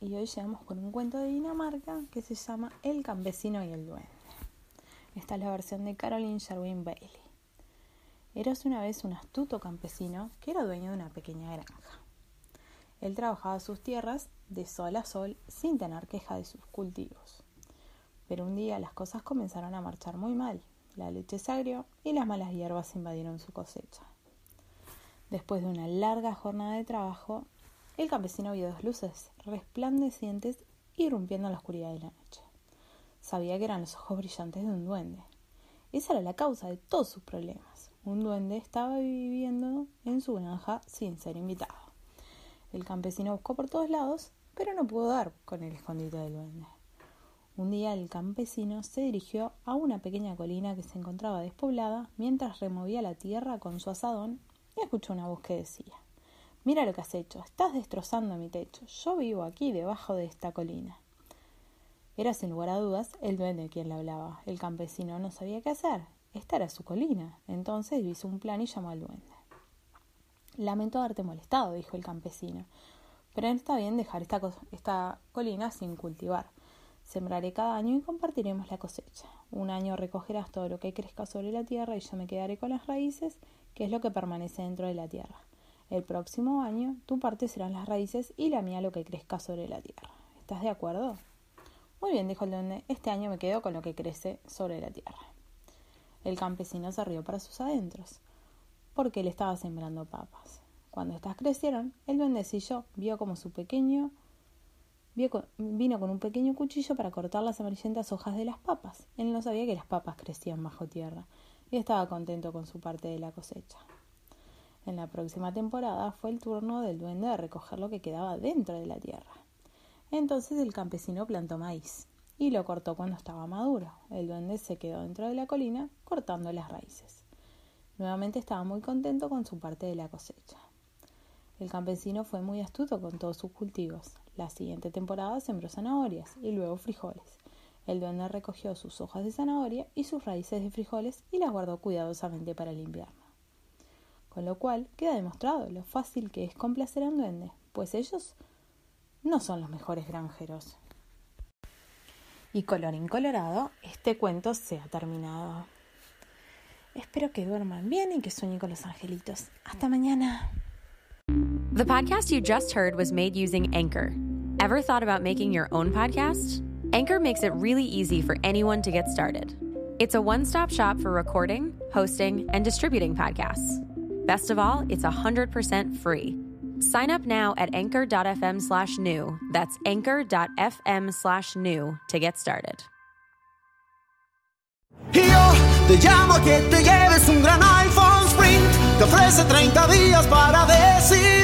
Y hoy llegamos con un cuento de Dinamarca que se llama El campesino y el duende. Esta es la versión de Caroline Sherwin Bailey. Eras una vez un astuto campesino que era dueño de una pequeña granja. Él trabajaba sus tierras de sol a sol sin tener queja de sus cultivos. Pero un día las cosas comenzaron a marchar muy mal. La leche se agrió y las malas hierbas invadieron su cosecha. Después de una larga jornada de trabajo, el campesino vio dos luces resplandecientes irrumpiendo en la oscuridad de la noche. Sabía que eran los ojos brillantes de un duende. Esa era la causa de todos sus problemas. Un duende estaba viviendo en su granja sin ser invitado. El campesino buscó por todos lados, pero no pudo dar con el escondite del duende. Un día el campesino se dirigió a una pequeña colina que se encontraba despoblada mientras removía la tierra con su asadón y escuchó una voz que decía Mira lo que has hecho, estás destrozando mi techo. Yo vivo aquí, debajo de esta colina. Era sin lugar a dudas el duende quien le hablaba. El campesino no sabía qué hacer. Esta era su colina. Entonces hizo un plan y llamó al duende. Lamento haberte molestado, dijo el campesino, pero no está bien dejar esta, esta colina sin cultivar. Sembraré cada año y compartiremos la cosecha. Un año recogerás todo lo que crezca sobre la tierra y yo me quedaré con las raíces, que es lo que permanece dentro de la tierra. El próximo año tu parte serán las raíces y la mía lo que crezca sobre la tierra. ¿Estás de acuerdo? Muy bien, dijo el duende, este año me quedo con lo que crece sobre la tierra. El campesino se rió para sus adentros, porque él estaba sembrando papas. Cuando éstas crecieron, el duendecillo vio como su pequeño vino con un pequeño cuchillo para cortar las amarillentas hojas de las papas. Él no sabía que las papas crecían bajo tierra y estaba contento con su parte de la cosecha. En la próxima temporada fue el turno del duende de recoger lo que quedaba dentro de la tierra. Entonces el campesino plantó maíz y lo cortó cuando estaba maduro. El duende se quedó dentro de la colina cortando las raíces. Nuevamente estaba muy contento con su parte de la cosecha. El campesino fue muy astuto con todos sus cultivos. La siguiente temporada sembró zanahorias y luego frijoles. El duende recogió sus hojas de zanahoria y sus raíces de frijoles y las guardó cuidadosamente para el. Con lo cual queda demostrado lo fácil que es complacer a un duende, pues ellos no son los mejores granjeros. Y colorín colorado, este cuento se ha terminado. Espero que duerman bien y que sueñen con los angelitos. Hasta mañana. The podcast you just heard was made using Anchor. Ever thought about making your own podcast? Anchor makes it really easy for anyone to get started. It's a one stop shop for recording, hosting, and distributing podcasts. Best of all, it's 100% free. Sign up now at anchor.fm slash new. That's anchor.fm slash new to get started. Yo te llamo que te lleves un gran iPhone Sprint. Ofrece 30 días para decidir.